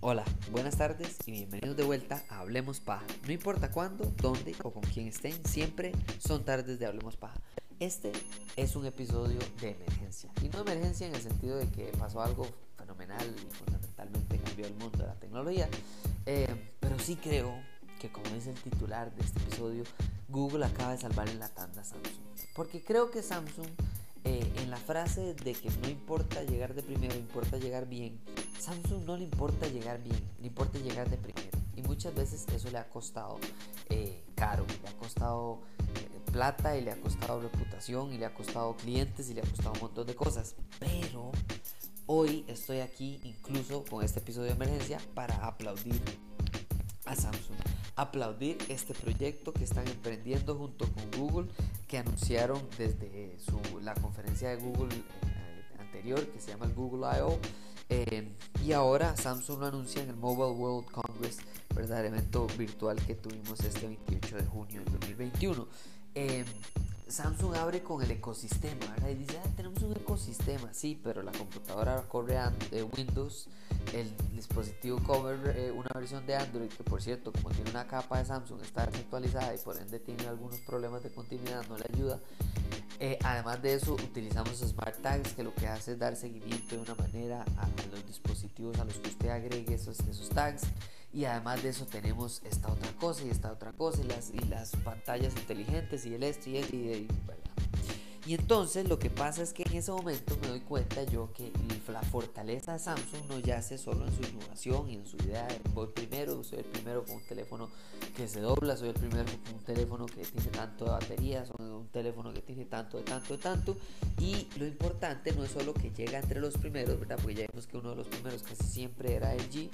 Hola, buenas tardes y bienvenidos de vuelta a Hablemos Paja. No importa cuándo, dónde o con quién estén, siempre son tardes de Hablemos Paja. Este es un episodio de emergencia. Y no emergencia en el sentido de que pasó algo fenomenal y fundamentalmente cambió el mundo de la tecnología. Eh, pero sí creo que como es el titular de este episodio, Google acaba de salvar en la tanda a Samsung. Porque creo que Samsung eh, en la frase de que no importa llegar de primero, importa llegar bien, Samsung no le importa llegar bien, le importa llegar de primero. Y muchas veces eso le ha costado eh, caro, le ha costado eh, plata y le ha costado reputación y le ha costado clientes y le ha costado un montón de cosas. Pero hoy estoy aquí incluso con este episodio de emergencia para aplaudir a Samsung. Aplaudir este proyecto que están emprendiendo junto con Google, que anunciaron desde la conferencia de Google eh, anterior, que se llama el Google I.O. Eh, y ahora Samsung lo anuncia en el Mobile World Congress, ¿verdad? el evento virtual que tuvimos este 28 de junio del 2021. Eh, Samsung abre con el ecosistema, ¿verdad? Y dice, ah, tenemos un ecosistema, sí, pero la computadora corre de Windows, el dispositivo corre una versión de Android, que por cierto, como tiene una capa de Samsung, está desactualizada y por ende tiene algunos problemas de continuidad, no le ayuda. Eh, además de eso, utilizamos Smart Tags, que lo que hace es dar seguimiento de una manera a, los dispositivos a los que usted agregue esos, esos tags. Y además de eso tenemos esta otra cosa y esta otra cosa y las, y las pantallas inteligentes y el esto y el y, y entonces lo que pasa es que en ese momento me doy cuenta yo que la fortaleza de Samsung no yace solo en su innovación y en su idea de voy primero, soy el primero con un teléfono que se dobla, soy el primero con un teléfono que tiene tanto de batería, soy un teléfono que tiene tanto de tanto de tanto. Y lo importante no es solo que llega entre los primeros, ¿verdad? Porque ya vemos que uno de los primeros casi siempre era LG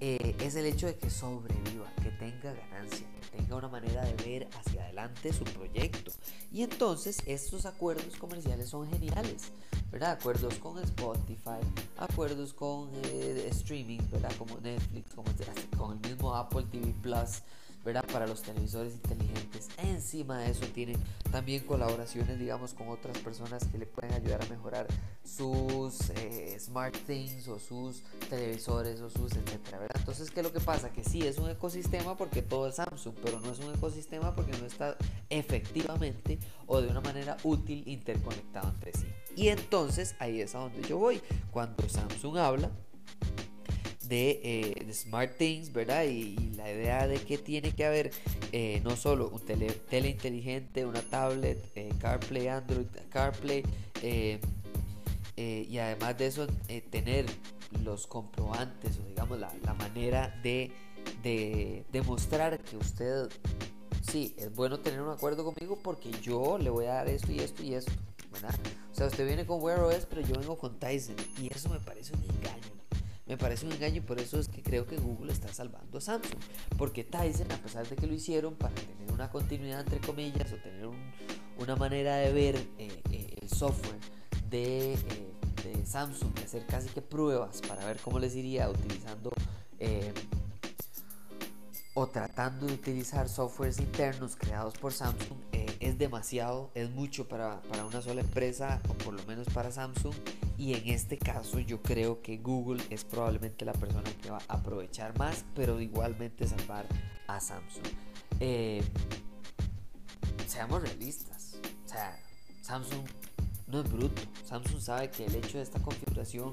eh, es el hecho de que sobreviva, que tenga ganancia, que tenga una manera de ver hacia adelante su proyecto. Y entonces estos acuerdos comerciales son geniales, ¿verdad? Acuerdos con Spotify, acuerdos con eh, streaming, ¿verdad? Como Netflix, como con el mismo Apple TV Plus. ¿Verdad? Para los televisores inteligentes. Encima de eso tienen también colaboraciones, digamos, con otras personas que le pueden ayudar a mejorar sus eh, smart things o sus televisores o sus etcétera, ¿verdad? Entonces, ¿qué es lo que pasa? Que sí es un ecosistema porque todo es Samsung, pero no es un ecosistema porque no está efectivamente o de una manera útil interconectado entre sí. Y entonces ahí es a donde yo voy. Cuando Samsung habla eh, de, Smart Things, ¿verdad? Y, la idea de que tiene que haber eh, no solo un tele, tele, inteligente, una tablet, eh, CarPlay, Android, CarPlay, y además de eso, tener los comprobantes o digamos la, manera de, de demostrar que usted, sí, es bueno tener un acuerdo conmigo porque yo le voy a dar esto y esto y esto, ¿verdad? O sea, usted viene con Wear OS, pero yo vengo con Tyson y eso me parece un engaño. Me parece un engaño y por eso es que creo que Google está salvando a Samsung. Porque Tyson, a pesar de que lo hicieron para tener una continuidad entre comillas o tener una manera de ver eh, eh, el software de, eh, de, Samsung, de hacer casi que pruebas para ver cómo les iría utilizando o tratando de utilizar softwares internos creados por Samsung, es demasiado, es mucho para, para una sola empresa o por lo menos para Samsung y en este caso yo creo que Google es probablemente la persona que va a aprovechar más, pero igualmente salvar a Samsung. Eh, seamos realistas. O sea, Samsung no es bruto. Samsung sabe que el hecho de esta configuración,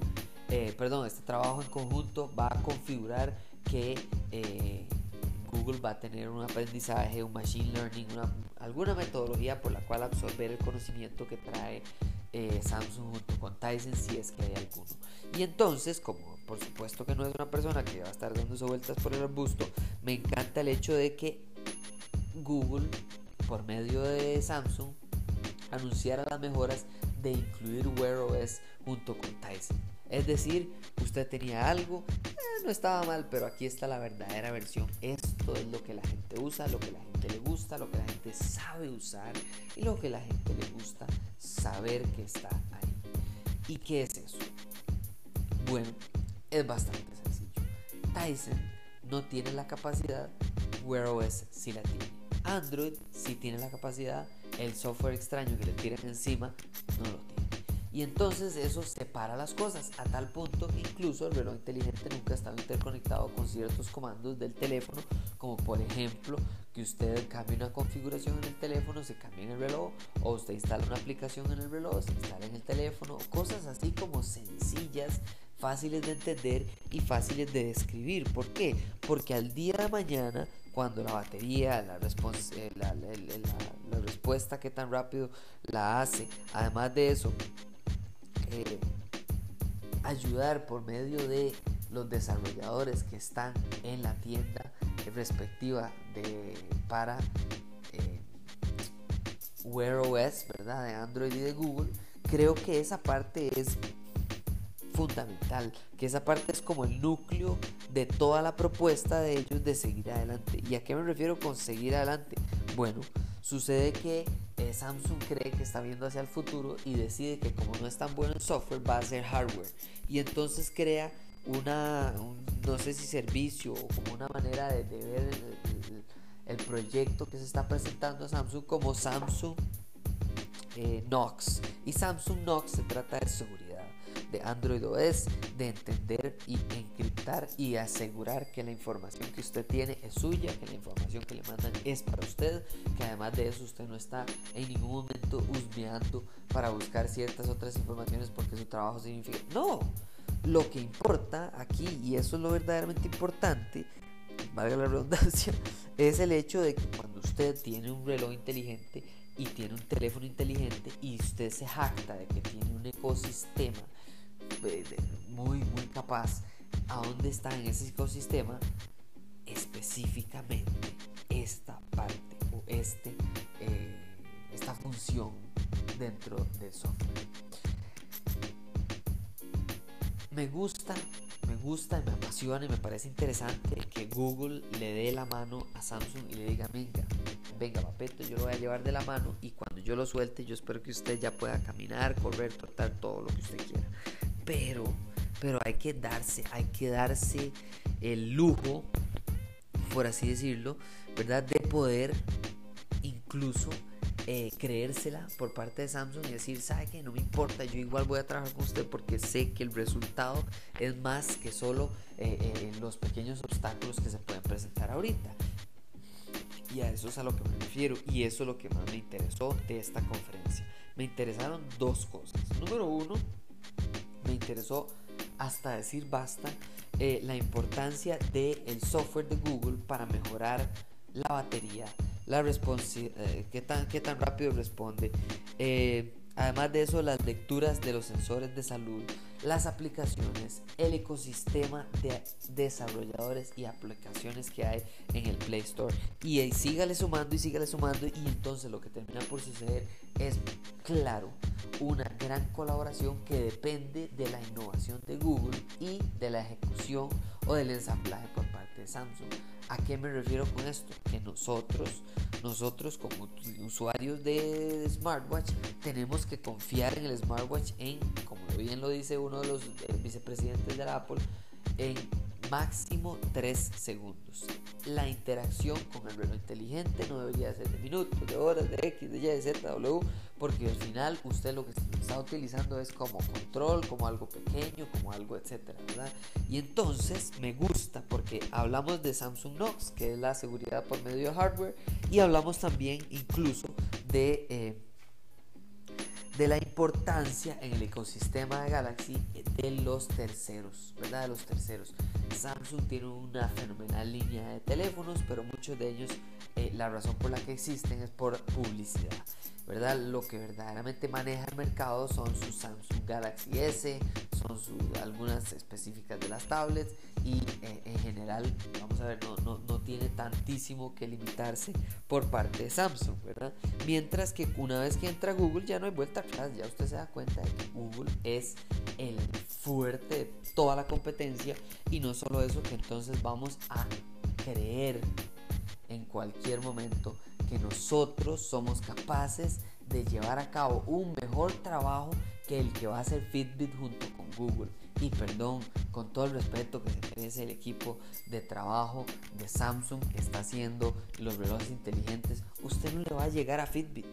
eh, perdón, este trabajo en conjunto va a configurar que eh, Google va a tener un aprendizaje, un machine learning, alguna metodología por la cual absorber el conocimiento que trae eh, Samsung junto con Tyson si es que hay alguno. Y entonces, como por supuesto que no es una persona que va a estar dándose vueltas por el arbusto, me encanta el hecho de que Google, por medio de Samsung, anunciara las mejoras de incluir Wear OS junto con Tyson. Es decir, usted tenía algo, eh, no estaba mal, pero aquí está la verdadera versión. Esto es lo que la gente usa, lo que la gente le gusta, lo que la gente sabe usar y lo que la gente le gusta saber que está ahí. ¿Y qué es eso? Bueno, es bastante sencillo. Tizen no tiene la capacidad, Wear OS sí la tiene. Android sí tiene la capacidad, el software extraño que le tiran encima no lo tiene. Y entonces eso separa las cosas a tal punto que incluso el reloj inteligente nunca estaba interconectado con ciertos comandos del teléfono, como por ejemplo que usted cambie una configuración en el teléfono, se cambie en el reloj, o usted instala una aplicación en el reloj, se instala en el teléfono, cosas así como sencillas fáciles de entender y fáciles de describir. ¿Por qué? Porque al día de mañana, cuando la batería, la, eh, la, la, respuesta que tan rápido la hace, además de eso, eh, ayudar por medio de los desarrolladores que están en la tienda respectiva de para eh, Wear OS, ¿verdad? De Android y de Google, creo que esa parte es fundamental, que esa parte es como el núcleo de toda la propuesta de ellos de seguir adelante. ¿Y a qué me refiero con seguir adelante? Bueno, sucede que eh, Samsung cree que está viendo hacia el futuro y decide que como no es tan bueno el software va a ser hardware. Y entonces crea una no sé si servicio o como una manera de, ver el, proyecto que se está presentando a Samsung como Samsung eh, Knox y Samsung Knox se trata de seguridad de Android OS de entender y encriptar y asegurar que la información que usted tiene es suya, que la información que le mandan es para usted, que además de eso usted no está en ningún momento husmeando para buscar ciertas otras informaciones porque su trabajo significa... No, lo que importa aquí, y eso es lo verdaderamente importante, valga la redundancia, es el hecho de que cuando usted tiene un reloj inteligente y tiene un teléfono inteligente y usted se jacta de que tiene un ecosistema muy, muy capaz a dónde está en ese ecosistema específicamente esta parte o este, eh, esta función dentro del software. Me gusta, me gusta, me apasiona y me parece interesante que Google le dé la mano a Samsung y le diga, venga, venga, papeto, yo lo voy a llevar de la mano y cuando yo lo suelte, yo espero que usted ya pueda caminar, correr, tratar todo lo que usted quiera pero, pero hay que darse, hay que darse el lujo, por así decirlo, ¿verdad? De poder incluso eh, creérsela por parte de Samsung y decir, ¿sabe que No me importa, yo igual voy a trabajar con usted porque sé que el resultado es más que solo eh, eh, los pequeños obstáculos que se pueden presentar ahorita. Y a eso es a lo que me refiero y eso es lo que más me interesó de esta conferencia. Me interesaron dos cosas. Número uno, me interesó hasta decir basta eh, la importancia del el software de Google para mejorar la batería, la eh, qué, tan, qué tan rápido responde. Eh, además de eso, las lecturas de los sensores de salud, las aplicaciones, el ecosistema de desarrolladores y aplicaciones que hay en el Play Store. Y, y sígale sumando y sígale sumando y entonces lo que termina por suceder es, claro, una gran colaboración que depende de la innovación de Google y de la ejecución o del ensamblaje Samsung. ¿A qué me refiero con esto? Que nosotros, nosotros como usuarios de smartwatch, tenemos que confiar en el smartwatch en, como bien lo dice uno de los eh, vicepresidentes de Apple, en máximo 3 segundos. La interacción con el reloj inteligente no debería ser de minutos, de horas, de X, de Y, de Z, W, porque al final usted lo que está utilizando es como control, como algo pequeño, como algo etcétera, ¿verdad? Y entonces me gusta porque hablamos de Samsung Knox, que es la seguridad por medio de hardware, y hablamos también incluso de. Eh, de la importancia en el ecosistema de Galaxy de los terceros, ¿verdad? De los terceros. Samsung tiene una fenomenal línea de teléfonos, pero muchos de ellos, eh, la razón por la que existen es por publicidad. ¿Verdad? Lo que verdaderamente maneja el mercado son sus Samsung Galaxy S, son sus, algunas específicas de las tablets y eh, en general, vamos a ver, no, no, no, tiene tantísimo que limitarse por parte de Samsung, ¿verdad? Mientras que una vez que entra Google ya no hay vuelta atrás, ya usted se da cuenta de que Google es el fuerte de toda la competencia y no solo eso, que entonces vamos a creer en cualquier momento que nosotros somos capaces de llevar a cabo un mejor trabajo que el que va a hacer Fitbit junto con Google. Y perdón, con todo el respeto que se merece el equipo de trabajo de Samsung que está haciendo los relojes inteligentes, usted no le va a llegar a Fitbit.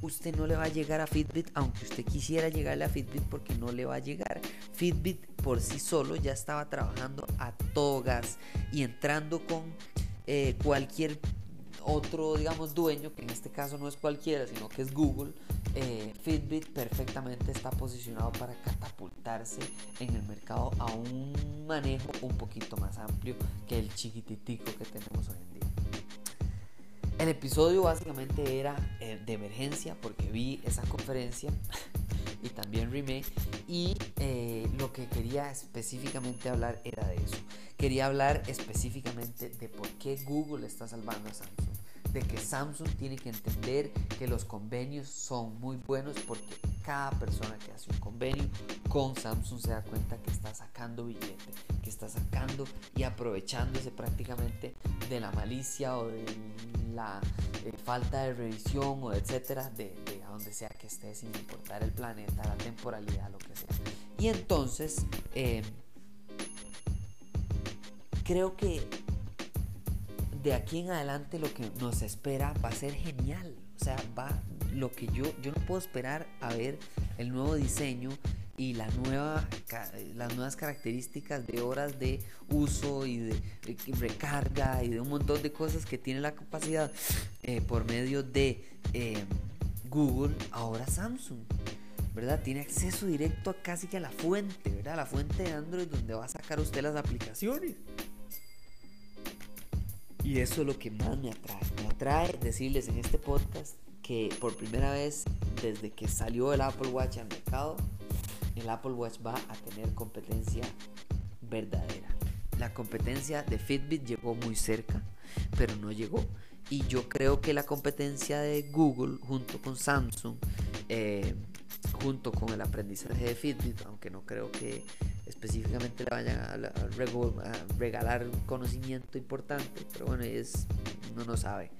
Usted no le va a llegar a Fitbit aunque usted quisiera llegarle a Fitbit porque no le va a llegar. Fitbit por sí solo ya estaba trabajando a todo gas y entrando con eh, cualquier otro, digamos, dueño, que en este caso no es cualquiera, sino que es Google, eh, Fitbit perfectamente está posicionado para catapultarse en el mercado a un manejo un poquito más amplio que el chiquititico que tenemos hoy en día. El episodio básicamente era eh, de emergencia porque vi esa conferencia y también remake y eh, lo que quería específicamente hablar era de eso. Quería hablar específicamente de por qué Google está salvando a Samsung de que Samsung tiene que entender que los convenios son muy buenos porque cada persona que hace un convenio con Samsung se da cuenta que está sacando billete, que está sacando y aprovechándose prácticamente de la malicia o de la eh, falta de revisión o etcétera de, donde sea que esté sin importar el planeta, la temporalidad, lo que sea. Y entonces eh, creo que de aquí en adelante lo que nos espera va a ser genial. O sea, va lo que yo, yo no puedo esperar a ver el nuevo diseño y las nuevas características de horas de uso y de, recarga y de un montón de cosas que tiene la capacidad eh, por medio de eh, Google, ahora Samsung. ¿verdad? Tiene acceso directo a casi que a la fuente, ¿verdad? La fuente de Android donde va a sacar usted las aplicaciones. Y eso es lo que más me atrae. Me atrae decirles en este podcast que por primera vez desde que salió el Apple Watch al mercado, el Apple Watch va a tener competencia verdadera. La competencia de Fitbit llegó muy cerca, pero no llegó. Y yo creo que la competencia de Google junto con Samsung, eh, junto con el aprendizaje de Fitbit, aunque no creo que específicamente le vayan a, regalar conocimiento importante, pero bueno, es, no no sabe.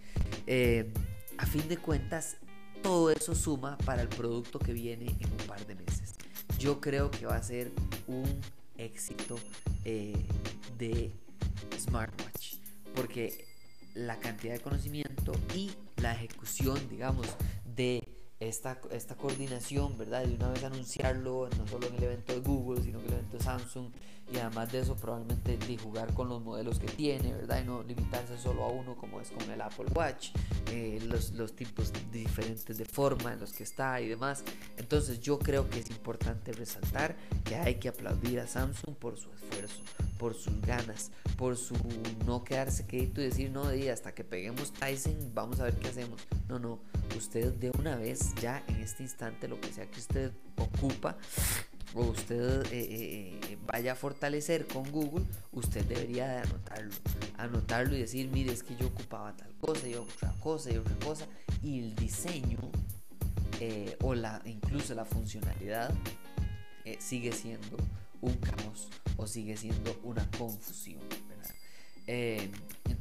Eh, a fin de cuentas, todo eso suma para el producto que viene en un par de meses. Yo creo que va a ser un éxito eh, de smartwatch, porque la cantidad de conocimiento y la ejecución, digamos, de esta, esta coordinación, ¿verdad? De una vez anunciarlo, no solo en el evento de Google, sino en el evento de Samsung, y además de eso probablemente de jugar con los modelos que tiene, ¿verdad? Y no limitarse solo a uno como es con el Apple Watch, eh, los, los tipos diferentes de forma en los que está y demás. Entonces yo creo que es importante resaltar que hay que aplaudir a Samsung por su esfuerzo, por sus ganas, por su no quedarse quedito y decir, no, y hasta que peguemos Tyson, vamos a ver qué hacemos. No, no, usted de una vez, ya en este instante, lo que sea que usted ocupa, o usted eh, eh, vaya a fortalecer con Google, usted debería de anotarlo. Anotarlo y decir, mire, es que yo ocupaba tal cosa y otra cosa y otra cosa. Y el diseño eh, o la, incluso la funcionalidad sigue siendo un caos o sigue siendo una confusión. Eh,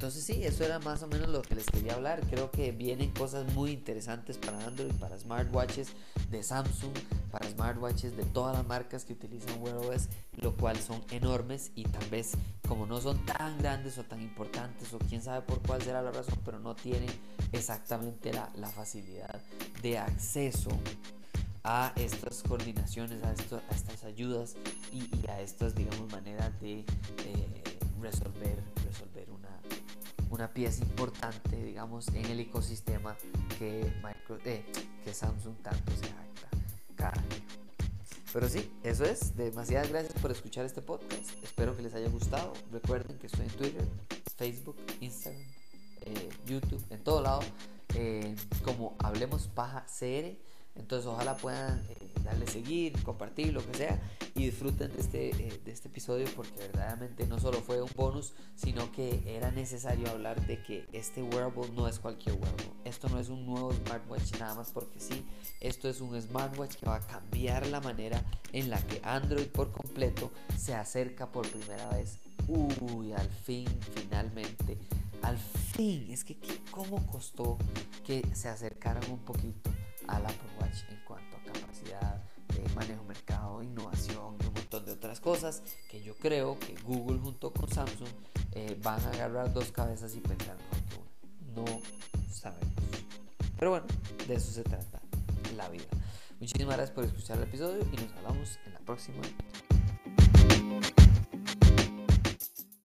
entonces sí, eso era más o menos lo que les quería hablar. Creo que vienen cosas muy interesantes para Android, para smartwatches de Samsung, para smartwatches de todas las marcas que utilizan Wear OS, lo cual son enormes y tal vez como no son tan grandes o tan importantes o quién sabe por cuál será la razón, pero no tienen exactamente la, facilidad de acceso a estas coordinaciones, a, estas ayudas y, a estas, digamos, maneras de eh, resolver resolver una, una pieza importante, digamos, en el ecosistema que, micro, eh, que Samsung tanto se jacta cada año. Pero sí, eso es. Demasiadas gracias por escuchar este podcast. Espero que les haya gustado. Recuerden que estoy en Twitter, Facebook, Instagram, eh, YouTube, en todo lado, eh, como Hablemos Paja CR. Entonces ojalá puedan darle seguir, compartir, lo que sea y disfruten de este, eh, de este episodio porque verdaderamente no solo fue un bonus, sino que era necesario hablar de que este wearable no es cualquier wearable. Esto no es un nuevo smartwatch nada más porque sí, esto es un smartwatch que va a cambiar la manera en la que Android por completo se acerca por primera vez. Uy, al fin, finalmente. Al fin, es que cómo costó que se acercaran un poquito al Apple Watch en cuanto a capacidad, eh, manejo mercado, innovación y un montón de otras cosas que yo creo que Google junto con Samsung eh, van a agarrar dos cabezas y pensar mejor que una. No sabemos. Pero bueno, de eso se trata la vida. Muchísimas gracias por escuchar el episodio y nos hablamos en la próxima